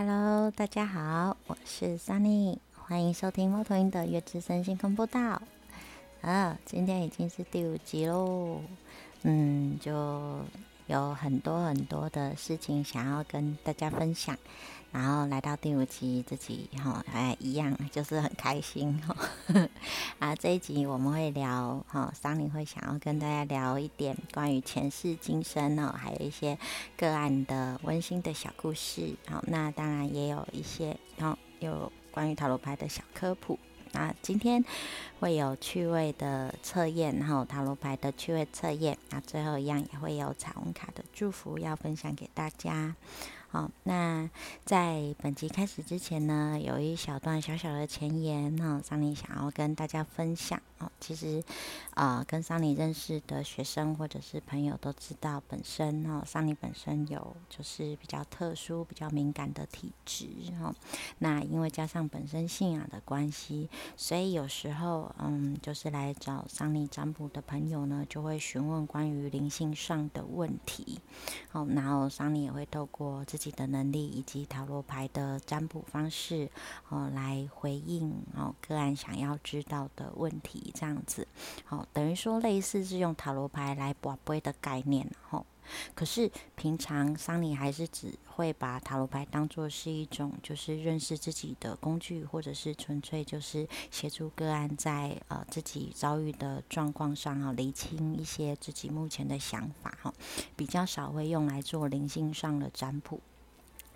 Hello，大家好，我是 Sunny，欢迎收听猫头鹰的月之声星空步道。啊，今天已经是第五集喽，嗯，就有很多很多的事情想要跟大家分享。然后来到第五集，自己哈还一样，就是很开心哈。啊，这一集我们会聊哈，桑尼会想要跟大家聊一点关于前世今生哦，还有一些个案的温馨的小故事。好，那当然也有一些哈，有关于塔罗牌的小科普。那今天会有趣味的测验，然后塔罗牌的趣味测验。那最后一样也会有彩虹卡的祝福要分享给大家。好，那在本集开始之前呢，有一小段小小的前言哈，桑尼想要跟大家分享哦。其实，啊，跟桑尼认识的学生或者是朋友都知道，本身哈，桑尼本身有就是比较特殊、比较敏感的体质哈。那因为加上本身信仰的关系，所以有时候嗯，就是来找桑尼占卜的朋友呢，就会询问关于灵性上的问题。好，然后桑尼也会透过自己的能力以及塔罗牌的占卜方式，哦，来回应哦个案想要知道的问题，这样子，好，等于说类似是用塔罗牌来卜杯的概念，吼。可是平常桑尼还是只会把塔罗牌当做是一种就是认识自己的工具，或者是纯粹就是协助个案在呃自己遭遇的状况上啊，厘清一些自己目前的想法哈，比较少会用来做灵性上的占卜。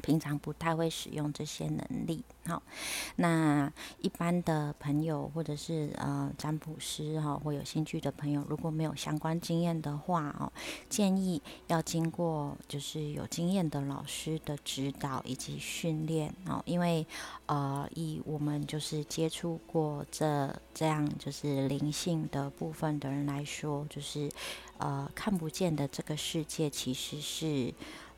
平常不太会使用这些能力，好，那一般的朋友或者是呃占卜师哈，或有兴趣的朋友，如果没有相关经验的话哦，建议要经过就是有经验的老师的指导以及训练哦，因为呃以我们就是接触过这这样就是灵性的部分的人来说，就是呃看不见的这个世界其实是。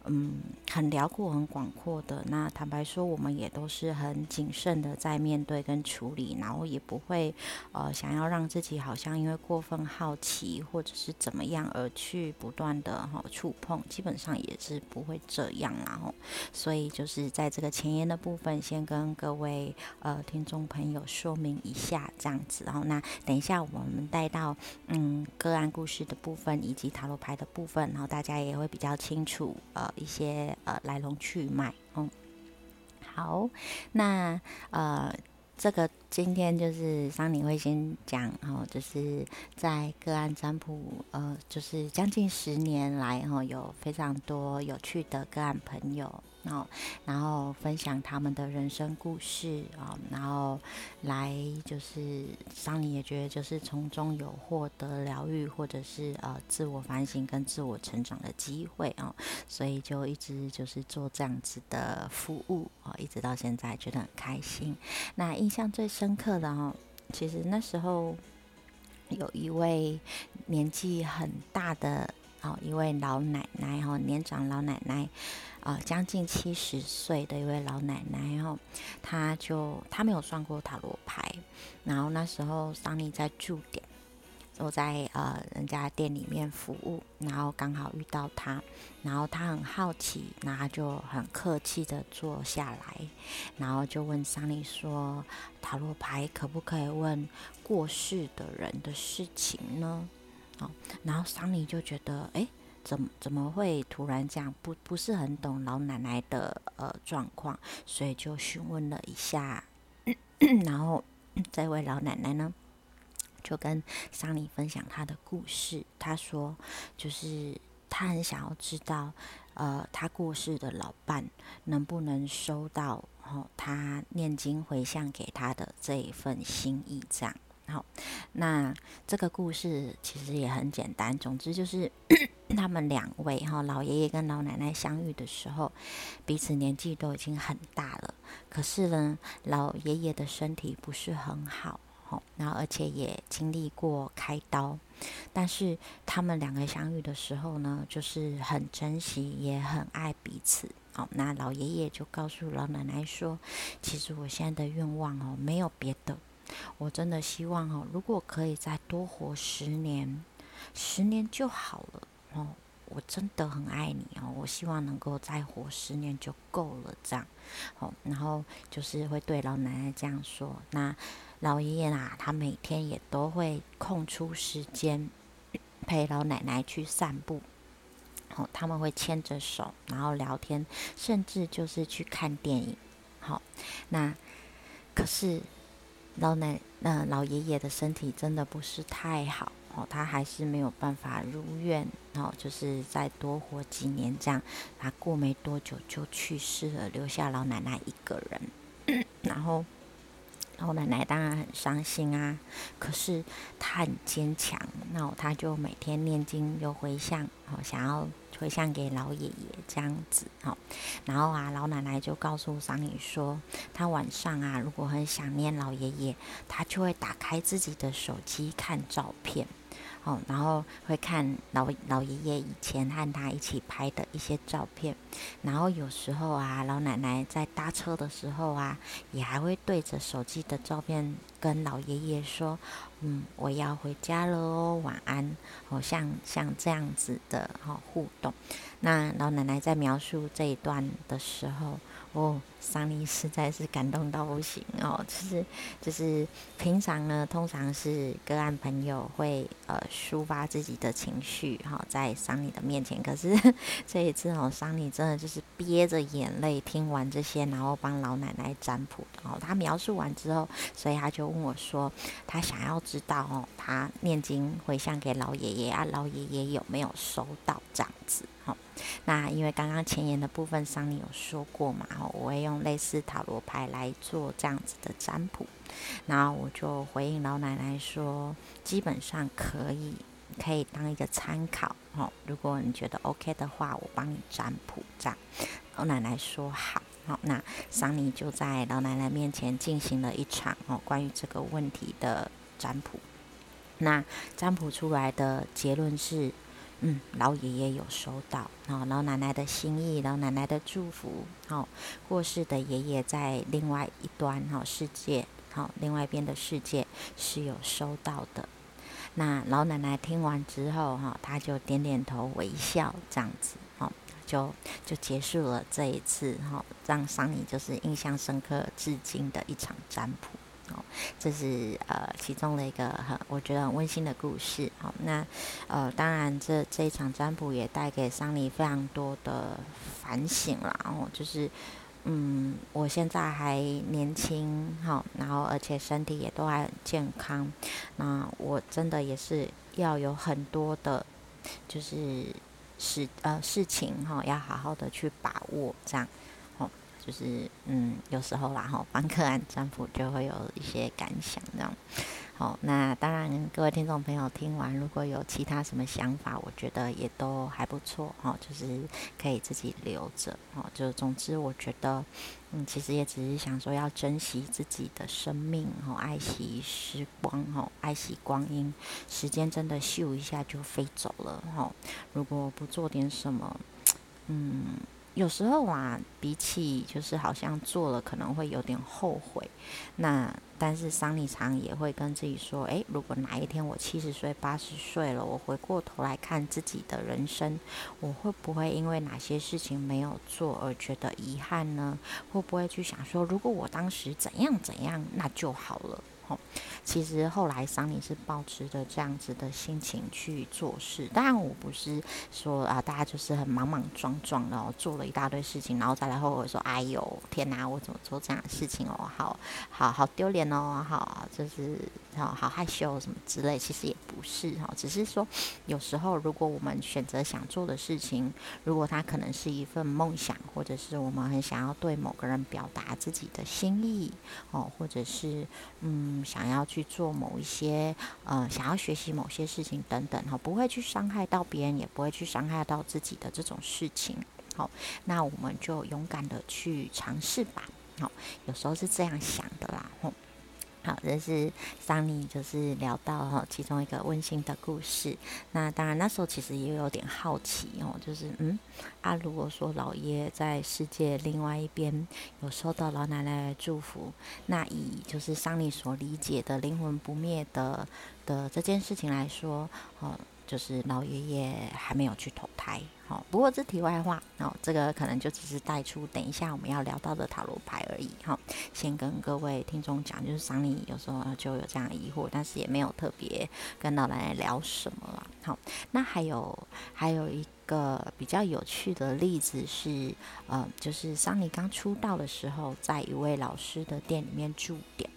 嗯，很辽阔、很广阔的。那坦白说，我们也都是很谨慎的在面对跟处理，然后也不会呃想要让自己好像因为过分好奇或者是怎么样而去不断的哈触碰，基本上也是不会这样然后，所以就是在这个前言的部分，先跟各位呃听众朋友说明一下这样子。然后那等一下我们带到嗯个案故事的部分以及塔罗牌的部分，然后大家也会比较清楚呃。一些呃来龙去脉，嗯，好，那呃这个今天就是桑尼会先讲，哦，就是在个案占卜，呃，就是将近十年来，哈，有非常多有趣的个案朋友。哦，然后分享他们的人生故事啊，然后来就是桑尼也觉得就是从中有获得疗愈或者是呃自我反省跟自我成长的机会哦，所以就一直就是做这样子的服务哦，一直到现在觉得很开心。那印象最深刻的哦，其实那时候有一位年纪很大的哦一位老奶奶哈，年长老奶奶。啊，将近七十岁的一位老奶奶，然后她就她没有算过塔罗牌，然后那时候桑尼在驻点，我在呃人家店里面服务，然后刚好遇到她，然后她很好奇，然后就很客气的坐下来，然后就问桑尼说：“塔罗牌可不可以问过世的人的事情呢？”哦，然后桑尼就觉得，哎。怎怎么会突然这样？不不是很懂老奶奶的呃状况，所以就询问了一下，然后 这位老奶奶呢，就跟桑尼分享她的故事。她说，就是她很想要知道，呃，她过世的老伴能不能收到哦，她念经回向给他的这一份心意，这样。好，那这个故事其实也很简单。总之就是 他们两位哈，老爷爷跟老奶奶相遇的时候，彼此年纪都已经很大了。可是呢，老爷爷的身体不是很好，哦，然后而且也经历过开刀。但是他们两个相遇的时候呢，就是很珍惜，也很爱彼此。好，那老爷爷就告诉老奶奶说：“其实我现在的愿望哦，没有别的。”我真的希望哦，如果可以再多活十年，十年就好了哦。我真的很爱你哦，我希望能够再活十年就够了，这样，哦，然后就是会对老奶奶这样说。那老爷爷啊，他每天也都会空出时间陪老奶奶去散步，哦，他们会牵着手，然后聊天，甚至就是去看电影。好，那可是老奶那老爷爷的身体真的不是太好。哦，他还是没有办法如愿，哦，就是再多活几年这样，他过没多久就去世了，留下老奶奶一个人，然后老奶奶当然很伤心啊，可是她很坚强，那她就每天念经又回向，哦，想要回向给老爷爷这样子，哦，然后啊，老奶奶就告诉桑尼说，她晚上啊，如果很想念老爷爷，她就会打开自己的手机看照片。哦，然后会看老老爷爷以前和他一起拍的一些照片，然后有时候啊，老奶奶在搭车的时候啊，也还会对着手机的照片跟老爷爷说：“嗯，我要回家了哦，晚安。”哦，像像这样子的哈互动。那老奶奶在描述这一段的时候。哦，桑尼实在是感动到不行哦，就是就是平常呢，通常是个案朋友会呃抒发自己的情绪哈，在桑尼的面前，可是这一次哦，桑尼真的就是憋着眼泪听完这些，然后帮老奶奶占卜哦。他描述完之后，所以他就问我说，他想要知道哦，他念经回向给老爷爷啊，老爷爷有没有收到这样子？好，那因为刚刚前言的部分，桑尼有说过嘛，我会用类似塔罗牌来做这样子的占卜，然后我就回应老奶奶说，基本上可以，可以当一个参考，哦，如果你觉得 OK 的话，我帮你占卜这样。老奶奶说好，好，那桑尼就在老奶奶面前进行了一场哦关于这个问题的占卜，那占卜出来的结论是。嗯，老爷爷有收到，哦，老奶奶的心意，老奶奶的祝福，好，过世的爷爷在另外一端，哈，世界，好，另外一边的世界是有收到的。那老奶奶听完之后，哈，她就点点头微笑，这样子，哦，就就结束了这一次，哈，让桑尼就是印象深刻至今的一场占卜。哦，这是呃其中的一个很我觉得很温馨的故事。好，那呃当然这这一场占卜也带给桑尼非常多的反省啦。哦，就是嗯我现在还年轻，好，然后而且身体也都还很健康，那我真的也是要有很多的，就是事呃事情哈，要好好的去把握这样。就是嗯，有时候啦哈，帮客人占卜就会有一些感想这样。好，那当然各位听众朋友听完，如果有其他什么想法，我觉得也都还不错哈，就是可以自己留着哦。就总之，我觉得嗯，其实也只是想说要珍惜自己的生命哦，爱惜时光哦，爱惜光阴。时间真的咻一下就飞走了哈，如果不做点什么，嗯。有时候啊，比起就是好像做了可能会有点后悔，那但是桑尼常也会跟自己说，诶，如果哪一天我七十岁、八十岁了，我回过头来看自己的人生，我会不会因为哪些事情没有做而觉得遗憾呢？会不会去想说，如果我当时怎样怎样，那就好了。其实后来桑尼是保持着这样子的心情去做事。当然，我不是说啊，大家就是很莽莽撞撞的做了一大堆事情，然后再来后悔说：“哎呦，天哪，我怎么做这样的事情哦？好好好丢脸哦，好就是好好害羞什么之类。”其实也不是哈，只是说有时候如果我们选择想做的事情，如果它可能是一份梦想，或者是我们很想要对某个人表达自己的心意哦，或者是嗯。想要去做某一些，呃，想要学习某些事情等等，哈，不会去伤害到别人，也不会去伤害到自己的这种事情，好，那我们就勇敢的去尝试吧，好，有时候是这样想的啦，吼。好，这是桑尼就是聊到哈其中一个温馨的故事。那当然那时候其实也有点好奇哦，就是嗯啊，如果说老爷在世界另外一边有收到老奶奶的祝福，那以就是桑尼所理解的灵魂不灭的的这件事情来说，哦，就是老爷爷还没有去投胎。好，不过这题外话，哦，这个可能就只是带出等一下我们要聊到的塔罗牌而已。哈，先跟各位听众讲，就是桑尼有时候就有这样疑惑，但是也没有特别跟老奶奶聊什么了。好，那还有还有一个比较有趣的例子是，呃，就是桑尼刚出道的时候，在一位老师的店里面驻点。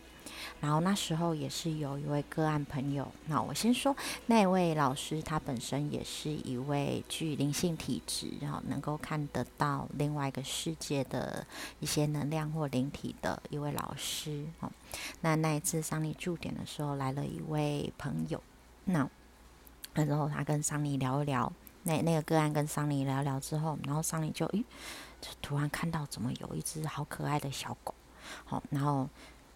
然后那时候也是有一位个案朋友，那我先说那位老师，他本身也是一位具灵性体质，然后能够看得到另外一个世界的一些能量或灵体的一位老师。哦，那那一次桑尼驻点的时候，来了一位朋友，那那时候他跟桑尼聊一聊，那那个个案跟桑尼聊聊之后，然后桑尼就诶，就突然看到怎么有一只好可爱的小狗，好，然后。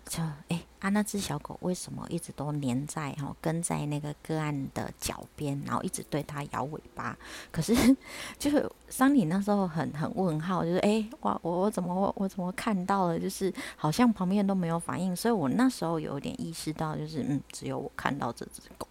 就哎啊，那只小狗为什么一直都黏在哈，跟在那个个案的脚边，然后一直对它摇尾巴？可是 就是桑尼那时候很很问号，就是哎哇，我我怎么我我怎么看到了？就是好像旁边都没有反应，所以我那时候有点意识到，就是嗯，只有我看到这只狗。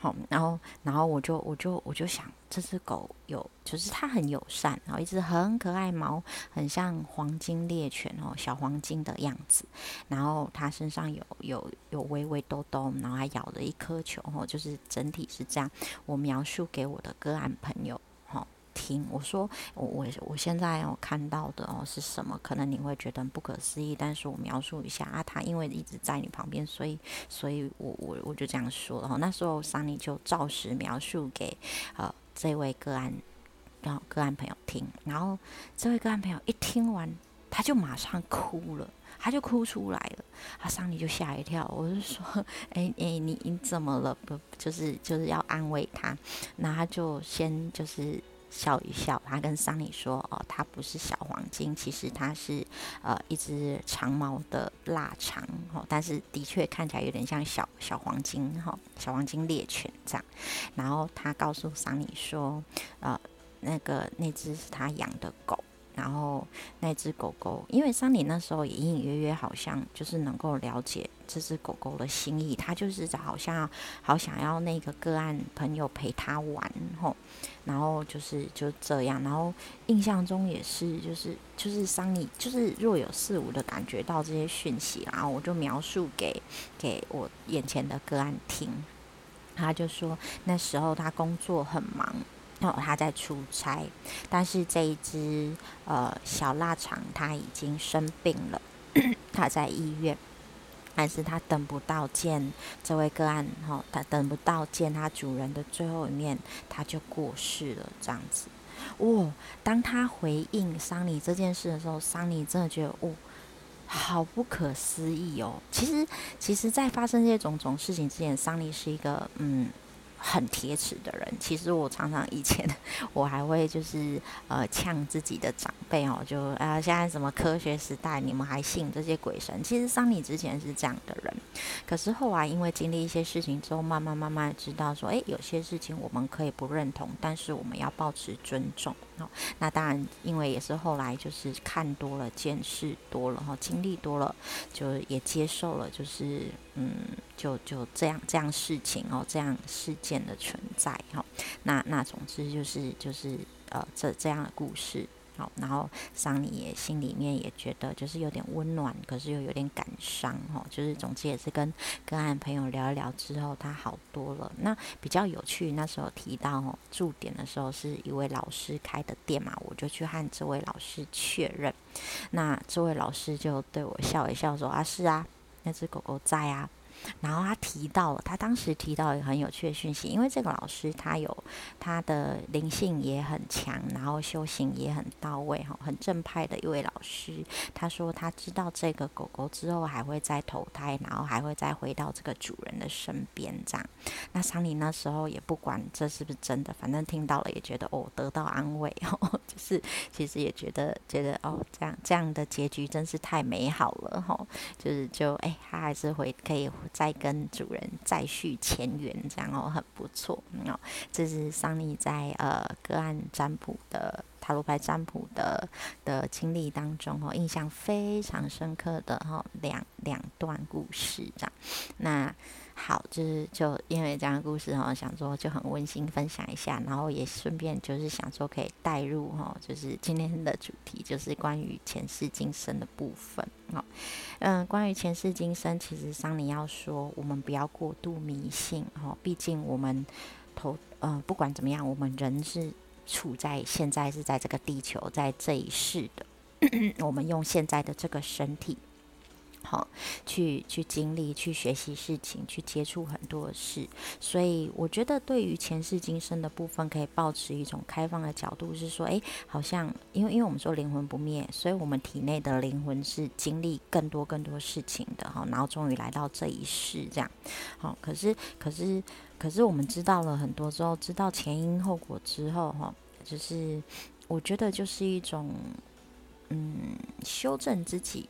好，然后，然后我就，我就，我就想，这只狗有，就是它很友善，然后一只很可爱，毛很像黄金猎犬哦，小黄金的样子，然后它身上有有有微微兜兜，然后还咬了一颗球哦，就是整体是这样。我描述给我的个案朋友。听我说，我我我现在我看到的哦是什么？可能你会觉得不可思议，但是我描述一下啊，他因为一直在你旁边，所以所以我我我就这样说了。那时候桑尼就照实描述给呃这位个案，然后个案朋友听，然后这位个案朋友一听完，他就马上哭了，他就哭出来了，啊，桑尼就吓一跳，我就说，哎哎，你你怎么了？不就是就是要安慰他，那他就先就是。笑一笑，他跟桑尼说：“哦，它不是小黄金，其实它是呃一只长毛的腊肠，哦，但是的确看起来有点像小小黄金，哈，小黄金猎犬这样。然后他告诉桑尼说：，呃，那个那只是他养的狗。”然后那只狗狗，因为桑尼那时候也隐隐约约好像就是能够了解这只狗狗的心意，他就是好像好想要那个个案朋友陪他玩吼，然后就是就这样，然后印象中也是就是就是桑尼就是若有似无的感觉到这些讯息，然后我就描述给给我眼前的个案听，他就说那时候他工作很忙。哦，他在出差，但是这一只呃小腊肠它已经生病了，他在医院，但是他等不到见这位个案，哈，他等不到见他主人的最后一面，他就过世了，这样子。哇，当他回应桑尼这件事的时候，桑尼真的觉得，哦，好不可思议哦。其实，其实，在发生这些种种事情之前，桑尼是一个，嗯。很铁齿的人，其实我常常以前我还会就是呃呛自己的长辈哦，就啊现在什么科学时代，你们还信这些鬼神？其实桑尼之前是这样的人，可是后来因为经历一些事情之后，慢慢慢慢知道说，哎，有些事情我们可以不认同，但是我们要保持尊重。哦，那当然，因为也是后来就是看多了、见识多了、哈，经历多了，就也接受了，就是嗯，就就这样这样事情哦，这样事件的存在哈。那那总之就是就是呃，这这样的故事。好，然后桑尼也心里面也觉得就是有点温暖，可是又有点感伤哈。就是总之也是跟跟岸朋友聊一聊之后，他好多了。那比较有趣，那时候提到哦，驻点的时候是一位老师开的店嘛，我就去和这位老师确认。那这位老师就对我笑一笑说：“啊，是啊，那只狗狗在啊。”然后他提到了，他当时提到一个很有趣的讯息，因为这个老师他有他的灵性也很强，然后修行也很到位，哈，很正派的一位老师。他说他知道这个狗狗之后还会再投胎，然后还会再回到这个主人的身边，这样。那桑尼那时候也不管这是不是真的，反正听到了也觉得哦得到安慰，哦，就是其实也觉得觉得哦这样这样的结局真是太美好了，哈，就是就哎他还是会可以。再跟主人再续前缘，这样哦，很不错哦。这是桑尼在呃个案占卜的。塔罗牌占卜的的经历当中哦，印象非常深刻的哈两两段故事这样。那好，就是就因为这样的故事哈，想说就很温馨分享一下，然后也顺便就是想说可以带入哈，就是今天的主题就是关于前世今生的部分。好，嗯，关于前世今生，其实桑尼要说，我们不要过度迷信哈，毕竟我们投呃不管怎么样，我们人是处在现在是在这个地球，在这一世的，我们用现在的这个身体。好，去去经历，去学习事情，去接触很多事，所以我觉得对于前世今生的部分，可以保持一种开放的角度，是说，诶，好像因为因为我们说灵魂不灭，所以我们体内的灵魂是经历更多更多事情的哈，然后终于来到这一世这样，好，可是可是可是我们知道了很多之后，知道前因后果之后哈，就是我觉得就是一种嗯修正自己。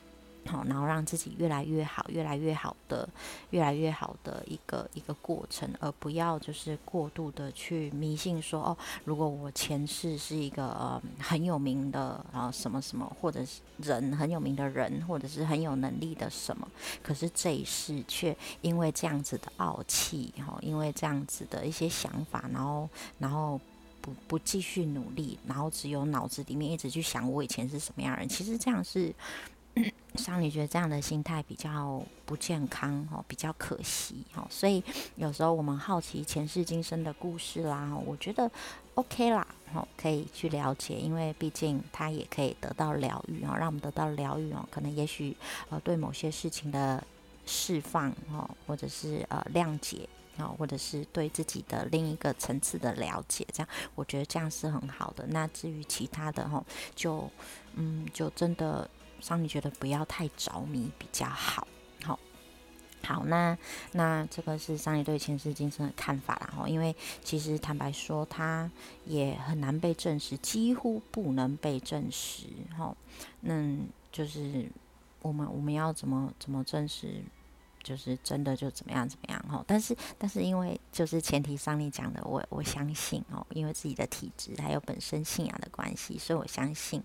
好，然后让自己越来越好，越来越好的，越来越好的一个一个过程，而不要就是过度的去迷信说哦，如果我前世是一个呃很有名的啊什么什么，或者是人很有名的人，或者是很有能力的什么，可是这一世却因为这样子的傲气，哈，因为这样子的一些想法，然后然后不不继续努力，然后只有脑子里面一直去想我以前是什么样的人，其实这样是。像你觉得这样的心态比较不健康哦，比较可惜哦，所以有时候我们好奇前世今生的故事啦，我觉得 OK 啦，哦，可以去了解，因为毕竟它也可以得到疗愈哦，让我们得到疗愈哦，可能也许呃对某些事情的释放哦，或者是呃谅解哦，或者是对自己的另一个层次的了解，这样我觉得这样是很好的。那至于其他的哈，就嗯，就真的。桑尼觉得不要太着迷比较好，好，好，那那这个是上一对前世今生的看法啦，哈，因为其实坦白说，它也很难被证实，几乎不能被证实，哈，那就是我们我们要怎么怎么证实，就是真的就怎么样怎么样，哈，但是但是因为就是前提上你讲的，我我相信哦，因为自己的体质还有本身信仰的关系，所以我相信。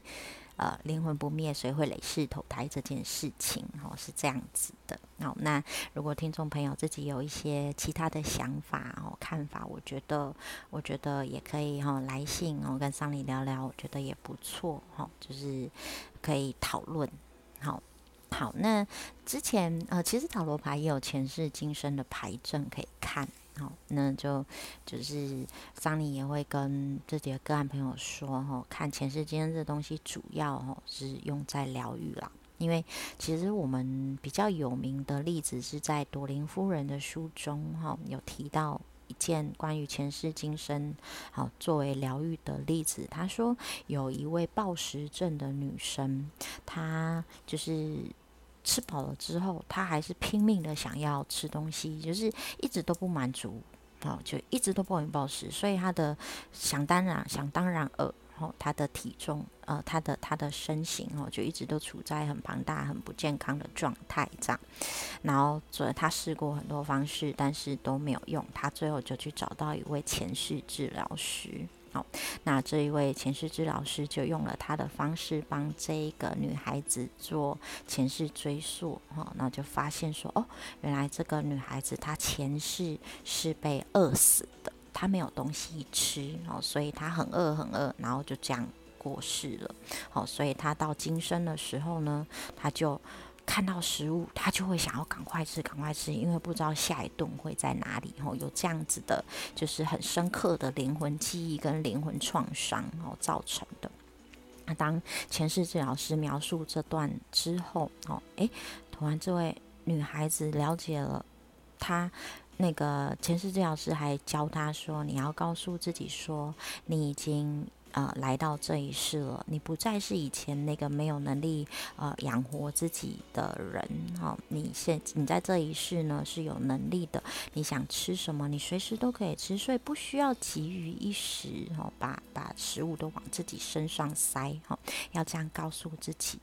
呃，灵魂不灭，谁会累世投胎这件事情，哦，是这样子的。好，那如果听众朋友自己有一些其他的想法哦、看法，我觉得，我觉得也可以哈，来信哦，跟桑尼聊聊，我觉得也不错哈，就是可以讨论。好，好，那之前呃，其实塔罗牌也有前世今生的牌阵可以看。好，那就就是桑尼也会跟自己的个案朋友说，哈，看前世今生这东西主要哈是用在疗愈啦。因为其实我们比较有名的例子是在朵琳夫人的书中，哈，有提到一件关于前世今生，好作为疗愈的例子。他说有一位暴食症的女生，她就是。吃饱了之后，他还是拼命的想要吃东西，就是一直都不满足，哦，就一直都暴饮暴食，所以他的想当然想当然饿，哦，他的体重，呃，他的他的身形，哦，就一直都处在很庞大、很不健康的状态这样。然后，所以他试过很多方式，但是都没有用，他最后就去找到一位前世治疗师。好，那这一位前世之老师就用了他的方式帮这一个女孩子做前世追溯，哈，那就发现说，哦，原来这个女孩子她前世是被饿死的，她没有东西吃，哦，所以她很饿很饿，然后就这样过世了，好，所以她到今生的时候呢，她就。看到食物，他就会想要赶快吃，赶快吃，因为不知道下一顿会在哪里。吼，有这样子的，就是很深刻的灵魂记忆跟灵魂创伤，哦造成的。那当前世治疗师描述这段之后，哦，诶，突然这位女孩子了解了，她那个前世治疗师还教她说：“你要告诉自己说，你已经。”呃，来到这一世了，你不再是以前那个没有能力呃养活自己的人哈。你现你在这一世呢是有能力的，你想吃什么，你随时都可以吃，所以不需要急于一时哈，把把食物都往自己身上塞哈。要这样告诉自己，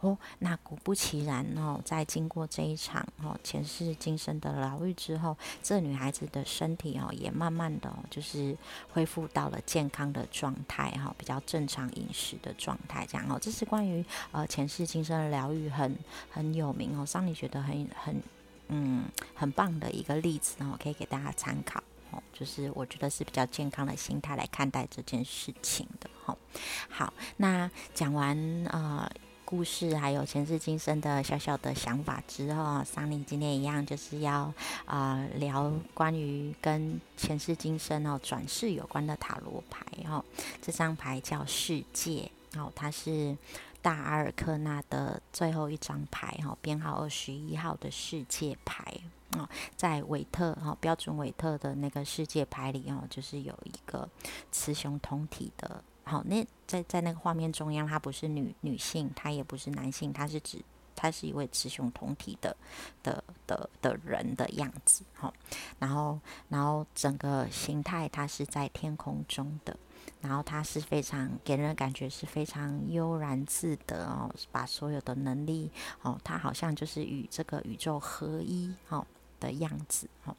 哦，那果不其然哦，在经过这一场哦前世今生的疗愈之后，这女孩子的身体哦也慢慢的就是恢复到了健康的状态哈，比较正常饮食的状态这样哦。这是关于呃前世今生的疗愈很很有名哦，桑尼觉得很很嗯很棒的一个例子哦，可以给大家参考哦。就是我觉得是比较健康的心态来看待这件事情的哈。好，那讲完呃。故事还有前世今生的小小的想法之后，桑尼今天一样就是要啊聊关于跟前世今生哦转世有关的塔罗牌哦。这张牌叫世界哦，它是大阿尔克纳的最后一张牌哈，编号二十一号的世界牌哦，在韦特哈标准韦特的那个世界牌里哦，就是有一个雌雄同体的。好，那在在那个画面中央，他不是女女性，他也不是男性，他是指他是一位雌雄同体的的的的人的样子。好，然后然后整个形态，它是在天空中的，然后它是非常给人感觉是非常悠然自得哦，把所有的能力哦，它好像就是与这个宇宙合一哦。的样子，哈，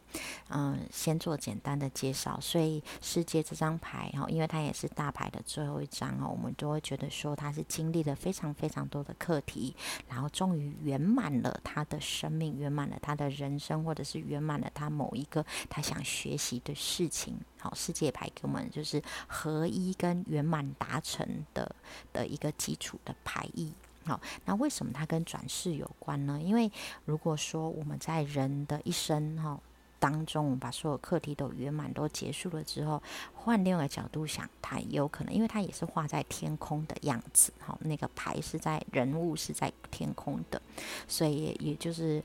嗯，先做简单的介绍。所以世界这张牌，哈，因为它也是大牌的最后一张，哈，我们都会觉得说它是经历了非常非常多的课题，然后终于圆满了他的生命，圆满了他的人生，或者是圆满了他某一个他想学习的事情。好，世界牌给我们就是合一跟圆满达成的的一个基础的牌意。好，那为什么它跟转世有关呢？因为如果说我们在人的一生哈当中，我们把所有课题都圆满都结束了之后，换另外一个角度想，它有可能，因为它也是画在天空的样子，哈，那个牌是在人物是在天空的，所以也就是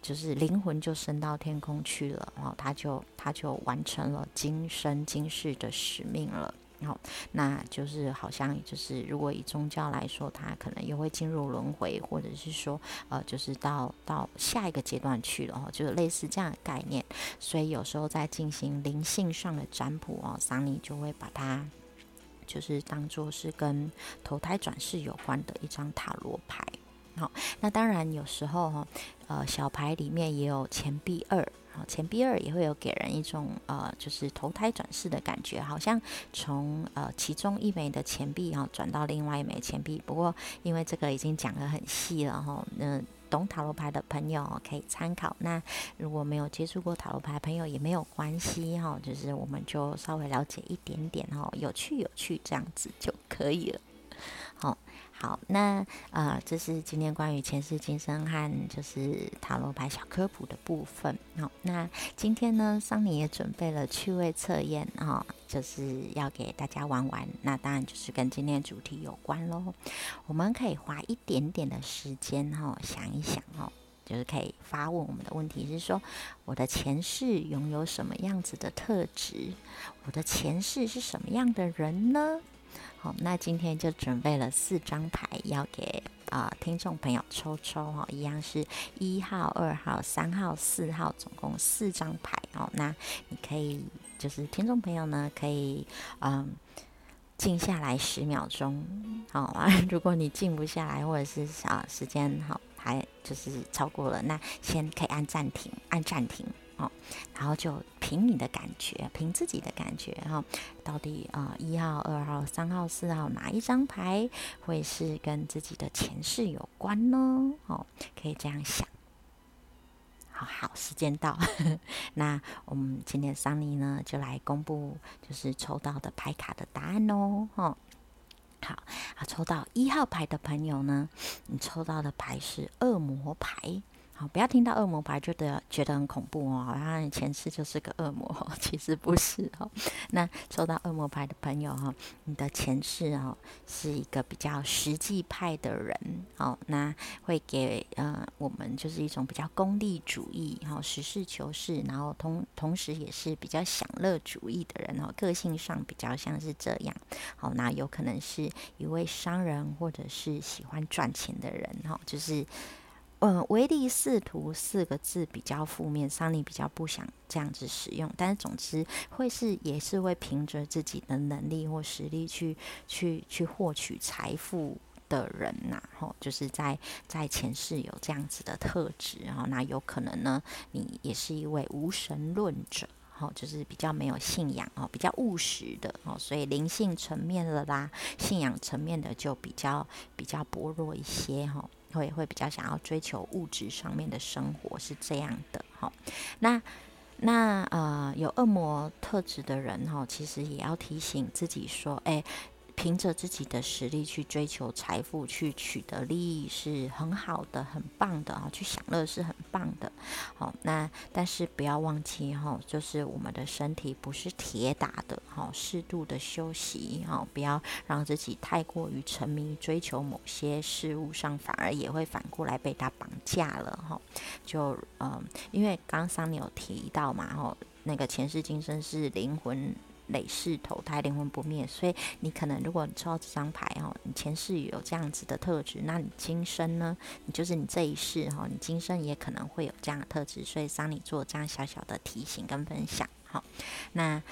就是灵魂就升到天空去了，然后他就他就完成了今生今世的使命了。好，那就是好像就是，如果以宗教来说，它可能也会进入轮回，或者是说，呃，就是到到下一个阶段去了，哦，就是类似这样的概念。所以有时候在进行灵性上的占卜哦，桑尼就会把它就是当做是跟投胎转世有关的一张塔罗牌。好，那当然有时候哈，呃，小牌里面也有钱币二。好，钱币二也会有给人一种呃，就是投胎转世的感觉，好像从呃其中一枚的钱币哈转到另外一枚钱币。不过因为这个已经讲得很细了哈，那懂塔罗牌的朋友可以参考。那如果没有接触过塔罗牌朋友也没有关系哈，就是我们就稍微了解一点点哈，有趣有趣这样子就可以了。好。那呃，这是今天关于前世今生和就是塔罗牌小科普的部分。好，那今天呢，桑尼也准备了趣味测验哈，就是要给大家玩玩。那当然就是跟今天主题有关喽。我们可以花一点点的时间哈，想一想哦，就是可以发问我们的问题是说，我的前世拥有什么样子的特质？我的前世是什么样的人呢？好，那今天就准备了四张牌，要给啊听众朋友抽抽哈，一样是一号、二号、三号、四号，总共四张牌哦。那你可以就是听众朋友呢，可以嗯静下来十秒钟，好啊。如果你静不下来，或者是啊时间好还就是超过了，那先可以按暂停，按暂停。哦，然后就凭你的感觉，凭自己的感觉哈，到底啊一号、二号、三号、四号哪一张牌会是跟自己的前世有关呢？哦，可以这样想。好好，时间到，那我们今天桑尼呢就来公布，就是抽到的牌卡的答案哦。哈，好，啊，抽到一号牌的朋友呢，你抽到的牌是恶魔牌。好，不要听到恶魔牌就得觉得很恐怖哦，好像你前世就是个恶魔，其实不是哦。那抽到恶魔牌的朋友哈，你的前世哦是一个比较实际派的人，好，那会给呃我们就是一种比较功利主义，哈，实事求是，然后同同时也是比较享乐主义的人哦，个性上比较像是这样。好，那有可能是一位商人或者是喜欢赚钱的人，哈，就是。嗯，唯利是图四个字比较负面，桑尼比较不想这样子使用。但是总之会是也是会凭着自己的能力或实力去去去获取财富的人呐，吼，就是在在前世有这样子的特质，哈，那有可能呢，你也是一位无神论者，哈，就是比较没有信仰哦，比较务实的哦，所以灵性层面的啦，信仰层面的就比较比较薄弱一些，哈，会会比较想要追求物质上面的生活，是这样的，哈，那那呃，有恶魔特质的人，哈，其实也要提醒自己说，哎。凭着自己的实力去追求财富，去取得利益是很好的、很棒的啊！去享乐是很棒的。好，那但是不要忘记哈，就是我们的身体不是铁打的哈，适度的休息哈，不要让自己太过于沉迷追求某些事物上，反而也会反过来被他绑架了哈。就嗯，因为刚刚桑尼有提到嘛，哈，那个前世今生是灵魂。累世投胎，灵魂不灭，所以你可能如果你抽到这张牌哦，你前世有这样子的特质，那你今生呢？你就是你这一世哈，你今生也可能会有这样的特质，所以桑你做这样小小的提醒跟分享。好，那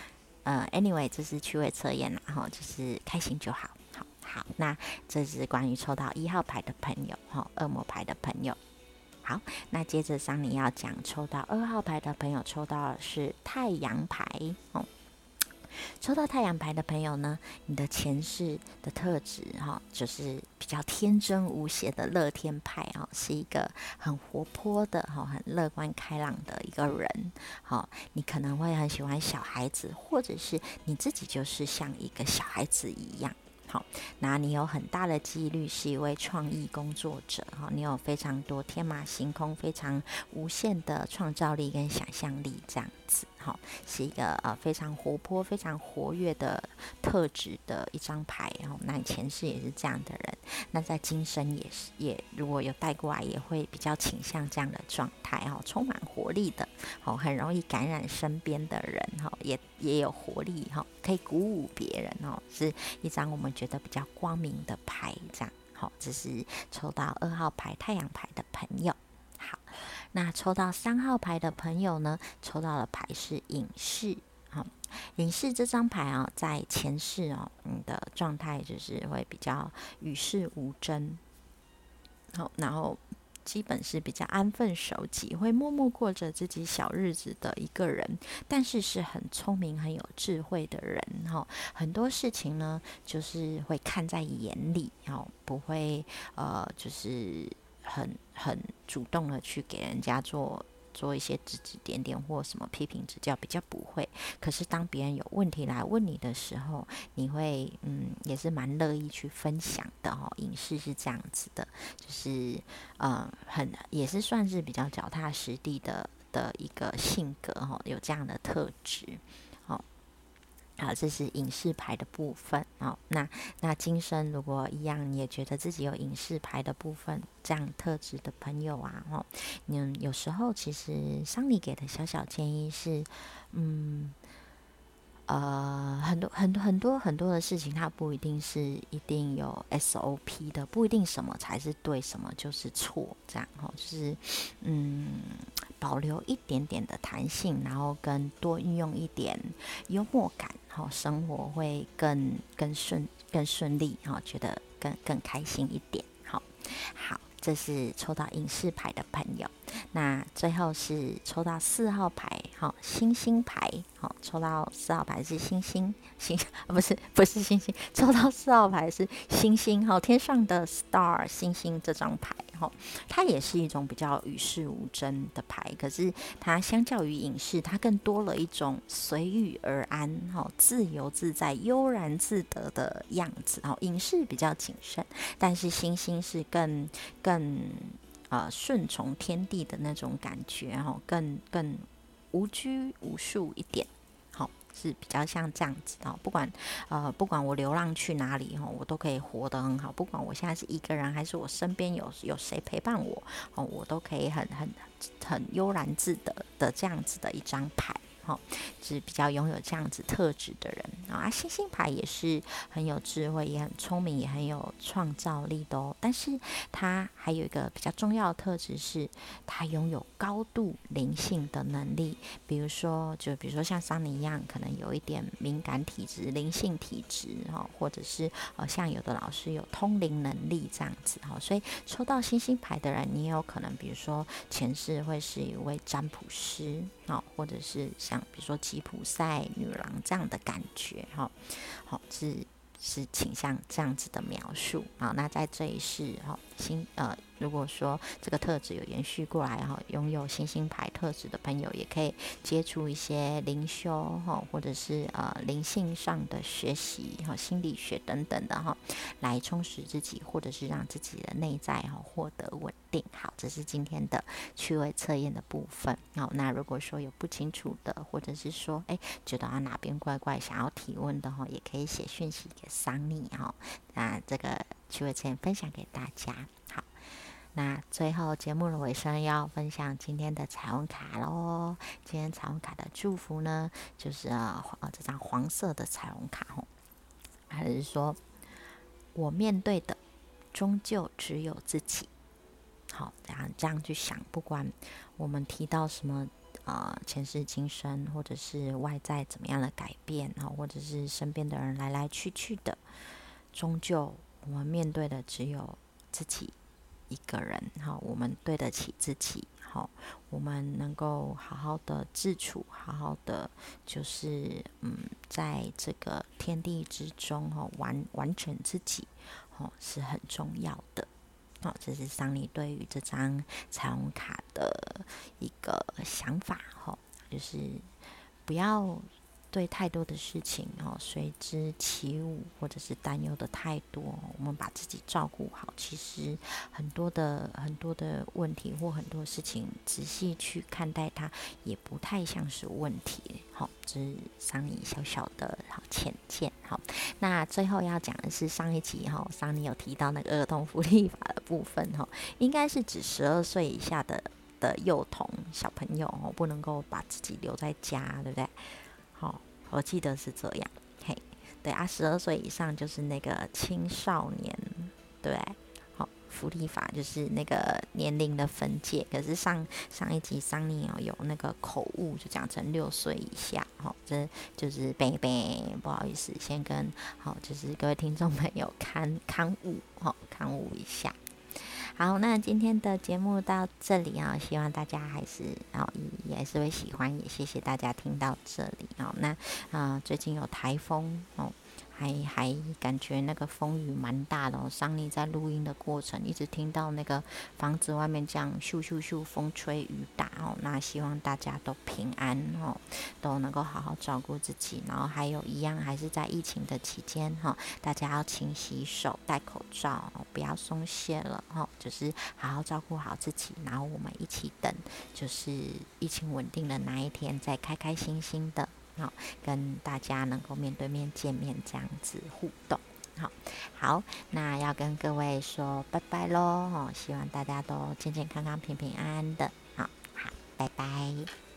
呃，anyway，这是趣味测验啦，哈，就是开心就好。好，好，那这是关于抽到一号牌的朋友，哈，恶魔牌的朋友。好，那接着桑尼要讲抽到二号牌的朋友，抽到的是太阳牌，哦。抽到太阳牌的朋友呢，你的前世的特质哈，就是比较天真无邪的乐天派啊，是一个很活泼的哈，很乐观开朗的一个人。好，你可能会很喜欢小孩子，或者是你自己就是像一个小孩子一样。好，那你有很大的几率是一位创意工作者哈，你有非常多天马行空、非常无限的创造力跟想象力这样子。是一个呃非常活泼、非常活跃的特质的一张牌。然后，那你前世也是这样的人，那在今生也是，也如果有带过来，也会比较倾向这样的状态。哈，充满活力的，好，很容易感染身边的人。哈，也也有活力。哈，可以鼓舞别人。哦，是一张我们觉得比较光明的牌。这样，好，这是抽到二号牌太阳牌的朋友。那抽到三号牌的朋友呢？抽到的牌是隐士，好，隐士这张牌啊，在前世哦，你的状态就是会比较与世无争，好，然后基本是比较安分守己，会默默过着自己小日子的一个人，但是是很聪明、很有智慧的人，哈，很多事情呢，就是会看在眼里，哦，不会呃，就是。很很主动的去给人家做做一些指指点点或什么批评指教，比较不会。可是当别人有问题来问你的时候，你会嗯也是蛮乐意去分享的哦。影视是这样子的，就是嗯很也是算是比较脚踏实地的的一个性格哈，有这样的特质。好，这是影视牌的部分。哦，那那今生如果一样，也觉得自己有影视牌的部分这样特质的朋友啊，哦，嗯，有时候其实桑尼给的小小建议是，嗯。呃，很多很多很多很多的事情，它不一定是一定有 SOP 的，不一定什么才是对，什么就是错，这样哈，就是嗯，保留一点点的弹性，然后跟多运用一点幽默感，哈，生活会更更顺更顺利，哈，觉得更更开心一点，好，好。这是抽到影视牌的朋友，那最后是抽到四号牌，好星星牌，好抽到四号牌是星星星，不是不是星星，抽到四号牌是星星，好天上的 star 星星这张牌。哦，它也是一种比较与世无争的牌，可是它相较于隐士，它更多了一种随遇而安、哈自由自在、悠然自得的样子。哦，隐士比较谨慎，但是星星是更更呃顺从天地的那种感觉，哈，更更无拘无束一点。好是比较像这样子哦，不管呃不管我流浪去哪里哦，我都可以活得很好。不管我现在是一个人，还是我身边有有谁陪伴我哦，我都可以很很很悠然自得的这样子的一张牌哈，是比较拥有这样子特质的人啊。星星牌也是很有智慧，也很聪明，也很有创造力的哦。但是它还有一个比较重要的特质是，它拥有高度灵性的能力。比如说，就比如说像桑尼一样，可能有一点敏感体质、灵性体质哈，或者是呃，像有的老师有通灵能力这样子哈。所以抽到星星牌的人，你也有可能，比如说前世会是一位占卜师啊，或者是像比如说吉普赛女郎这样的感觉哈，好是是倾向这样子的描述好。那在这一世哈，星呃。如果说这个特质有延续过来，哈，拥有星星牌特质的朋友，也可以接触一些灵修，哈，或者是呃灵性上的学习，哈，心理学等等的，哈，来充实自己，或者是让自己的内在，哈，获得稳定。好，这是今天的趣味测验的部分。好，那如果说有不清楚的，或者是说，哎，觉得啊哪边怪怪，想要提问的，哈，也可以写讯息给桑尼，哈，那这个趣味测验分享给大家。好。那最后节目的尾声要分享今天的彩虹卡喽。今天彩虹卡的祝福呢，就是呃这张黄色的彩虹卡哦，还是说我面对的终究只有自己。好，这样这样去想，不管我们提到什么呃前世今生，或者是外在怎么样的改变啊，或者是身边的人来来去去的，终究我们面对的只有自己。一个人，好，我们对得起自己，好，我们能够好好的自处，好好的就是嗯，在这个天地之中，哈，完完成自己，哦，是很重要的。好，这是桑尼对于这张彩虹卡的一个想法，哈，就是不要。对太多的事情哦，随之起舞，或者是担忧的太多，我们把自己照顾好，其实很多的很多的问题或很多事情，仔细去看待它，也不太像是问题。好，这是桑尼小小的好浅见。好，那最后要讲的是上一集哈，桑尼有提到那个儿童福利法的部分哈，应该是指十二岁以下的的幼童小朋友哦，不能够把自己留在家，对不对？好，我记得是这样。嘿，对啊，十二岁以上就是那个青少年，对，好，福利法就是那个年龄的分界。可是上上一集桑尼哦有那个口误，就讲成六岁以下，好，这就是 baby，不好意思，先跟好，就是各位听众朋友 看看误，好，看误一下。好，那今天的节目到这里啊，希望大家还是啊也也是会喜欢，也谢谢大家听到这里啊。那啊，最近有台风哦。还还感觉那个风雨蛮大的哦，桑尼在录音的过程一直听到那个房子外面这样咻咻咻风吹雨打哦，那希望大家都平安哦，都能够好好照顾自己，然后还有一样还是在疫情的期间哈，大家要勤洗手、戴口罩，不要松懈了哈，就是好好照顾好自己，然后我们一起等，就是疫情稳定的那一天，再开开心心的。好，跟大家能够面对面见面这样子互动，好，好，那要跟各位说拜拜喽，哦，希望大家都健健康康、平平安安的，好好，拜拜。